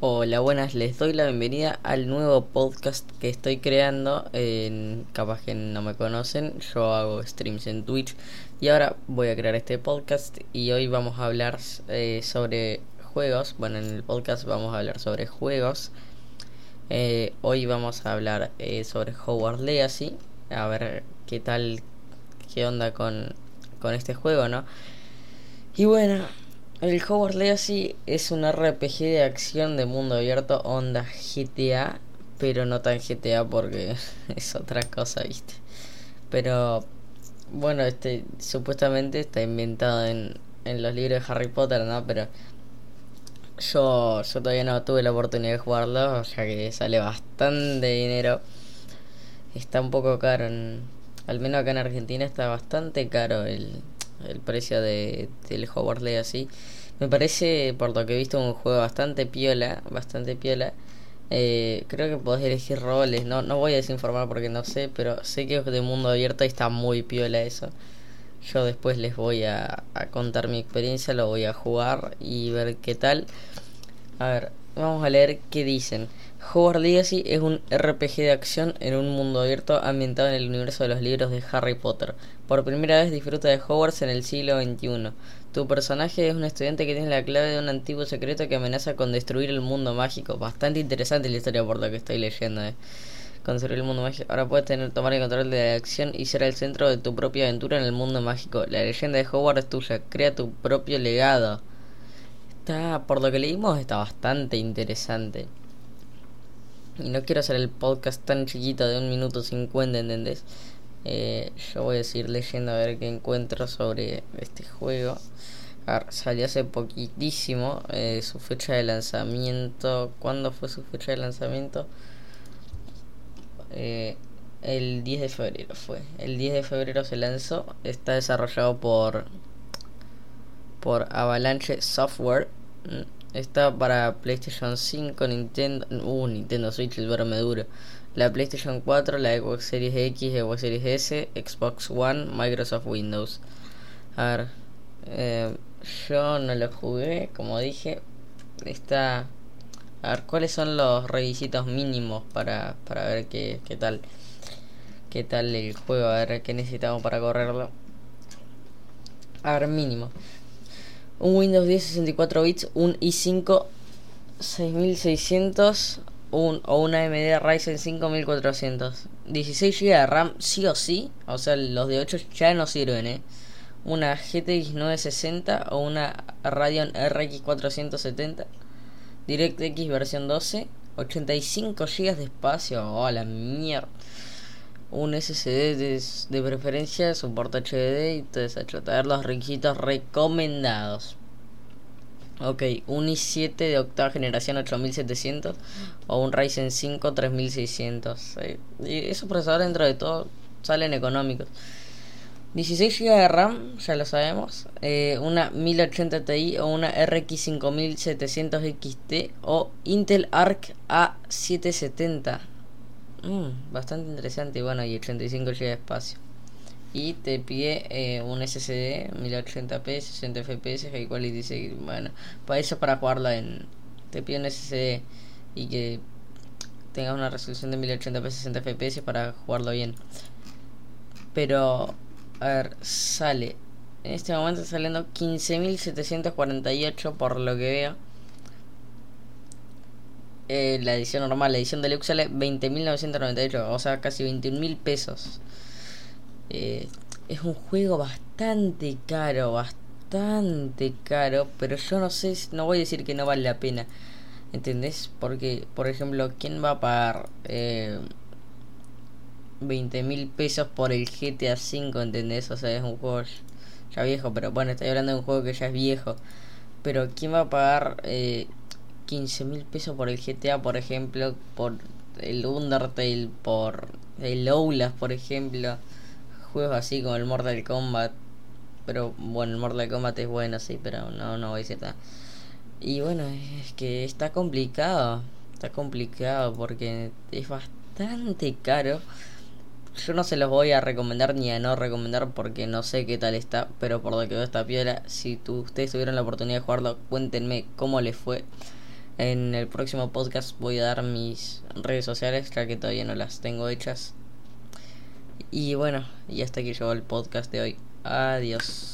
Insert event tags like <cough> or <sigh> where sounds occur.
Hola, buenas, les doy la bienvenida al nuevo podcast que estoy creando. En, capaz que no me conocen, yo hago streams en Twitch y ahora voy a crear este podcast y hoy vamos a hablar eh, sobre juegos. Bueno, en el podcast vamos a hablar sobre juegos. Eh, hoy vamos a hablar eh, sobre Howard Legacy, a ver qué tal, qué onda con, con este juego, ¿no? Y bueno, el Hogwarts Legacy es un RPG de acción de mundo abierto onda GTA, pero no tan GTA porque <laughs> es otra cosa, ¿viste? Pero bueno, este supuestamente está inventado en, en los libros de Harry Potter, ¿no? Pero yo, yo todavía no tuve la oportunidad de jugarlo, ya que sale bastante dinero. Está un poco caro, en, al menos acá en Argentina está bastante caro el, el precio de, del Hogwarts Legacy. Me parece, por lo que he visto, un juego bastante piola, bastante piola. Eh, creo que podés elegir roles, no, no voy a desinformar porque no sé, pero sé que es de mundo abierto y está muy piola eso. Yo después les voy a, a contar mi experiencia, lo voy a jugar y ver qué tal. A ver, vamos a leer qué dicen. Hogwarts Legacy es un RPG de acción en un mundo abierto ambientado en el universo de los libros de Harry Potter. Por primera vez disfruta de Hogwarts en el siglo XXI. Tu personaje es un estudiante que tiene la clave de un antiguo secreto que amenaza con destruir el mundo mágico. Bastante interesante la historia por lo que estoy leyendo. Eh. Construir el mundo mágico. Ahora puedes tener tomar el control de la acción y ser el centro de tu propia aventura en el mundo mágico. La leyenda de Hogwarts es tuya. Crea tu propio legado. Está, por lo que leímos, está bastante interesante. Y no quiero hacer el podcast tan chiquito de un minuto cincuenta, ¿entendés? Eh, yo voy a seguir leyendo a ver qué encuentro sobre este juego. A ver, salió hace poquitísimo eh, su fecha de lanzamiento. ¿Cuándo fue su fecha de lanzamiento? Eh, el 10 de febrero fue. El 10 de febrero se lanzó. Está desarrollado por por Avalanche Software. Está para PlayStation 5, Nintendo, uh, Nintendo Switch, el verme duro. La PlayStation 4, la Xbox Series X, Xbox Series S, Xbox One, Microsoft Windows. A ver, eh, yo no lo jugué, como dije. Está. A ver, ¿cuáles son los requisitos mínimos para, para ver qué, qué tal? ¿Qué tal el juego? A ver, ¿qué necesitamos para correrlo? A ver, mínimo un Windows 10 64 bits, un i5 6600 un, o una AMD Ryzen 5400. 16 GB de RAM sí o sí, o sea, los de 8 ya no sirven, ¿eh? Una GTX 960 o una Radeon RX 470. DirectX versión 12, 85 GB de espacio, oh la mierda un SSD de, preferencia, soporta HDD y ver los requisitos recomendados. Ok, un i7 de octava generación 8700 o un Ryzen 5 3600. y esos procesadores dentro de todo salen económicos. 16 GB de RAM, ya lo sabemos. Eh, una 1080 Ti o una RX 5700 XT o Intel Arc A770. Mm, bastante interesante. Bueno, y 85 GB de espacio. Y te pide eh, un SSD 1080p, 60 FPS, High Quality. Bueno, para eso, para jugarlo en. Te pide un SSD y que tenga una resolución de 1080p, 60 FPS para jugarlo bien. Pero, a ver, sale. En este momento saliendo 15.748 por lo que veo. Eh, la edición normal, la edición deluxe sale 20.998, o sea, casi 21.000 pesos. Eh, es un juego bastante caro, bastante caro, pero yo no sé, no voy a decir que no vale la pena. ¿Entendés? Porque, por ejemplo, ¿quién va a pagar eh, 20 mil pesos por el GTA V? ¿Entendés? O sea, es un juego ya viejo, pero bueno, estoy hablando de un juego que ya es viejo. Pero ¿quién va a pagar eh, 15 mil pesos por el GTA, por ejemplo, por el Undertale, por el Oulas, por ejemplo, juegos así como el Mortal Kombat. Pero bueno, el Mortal Kombat es bueno, sí, pero no, no voy a. Y bueno, es que está complicado, está complicado porque es bastante caro. Yo no se los voy a recomendar ni a no recomendar porque no sé qué tal está, pero por lo que veo esta piedra, si tú, ustedes tuvieron la oportunidad de jugarlo, cuéntenme cómo les fue. En el próximo podcast voy a dar mis redes sociales, ya que todavía no las tengo hechas. Y bueno, y hasta aquí llegó el podcast de hoy. Adiós.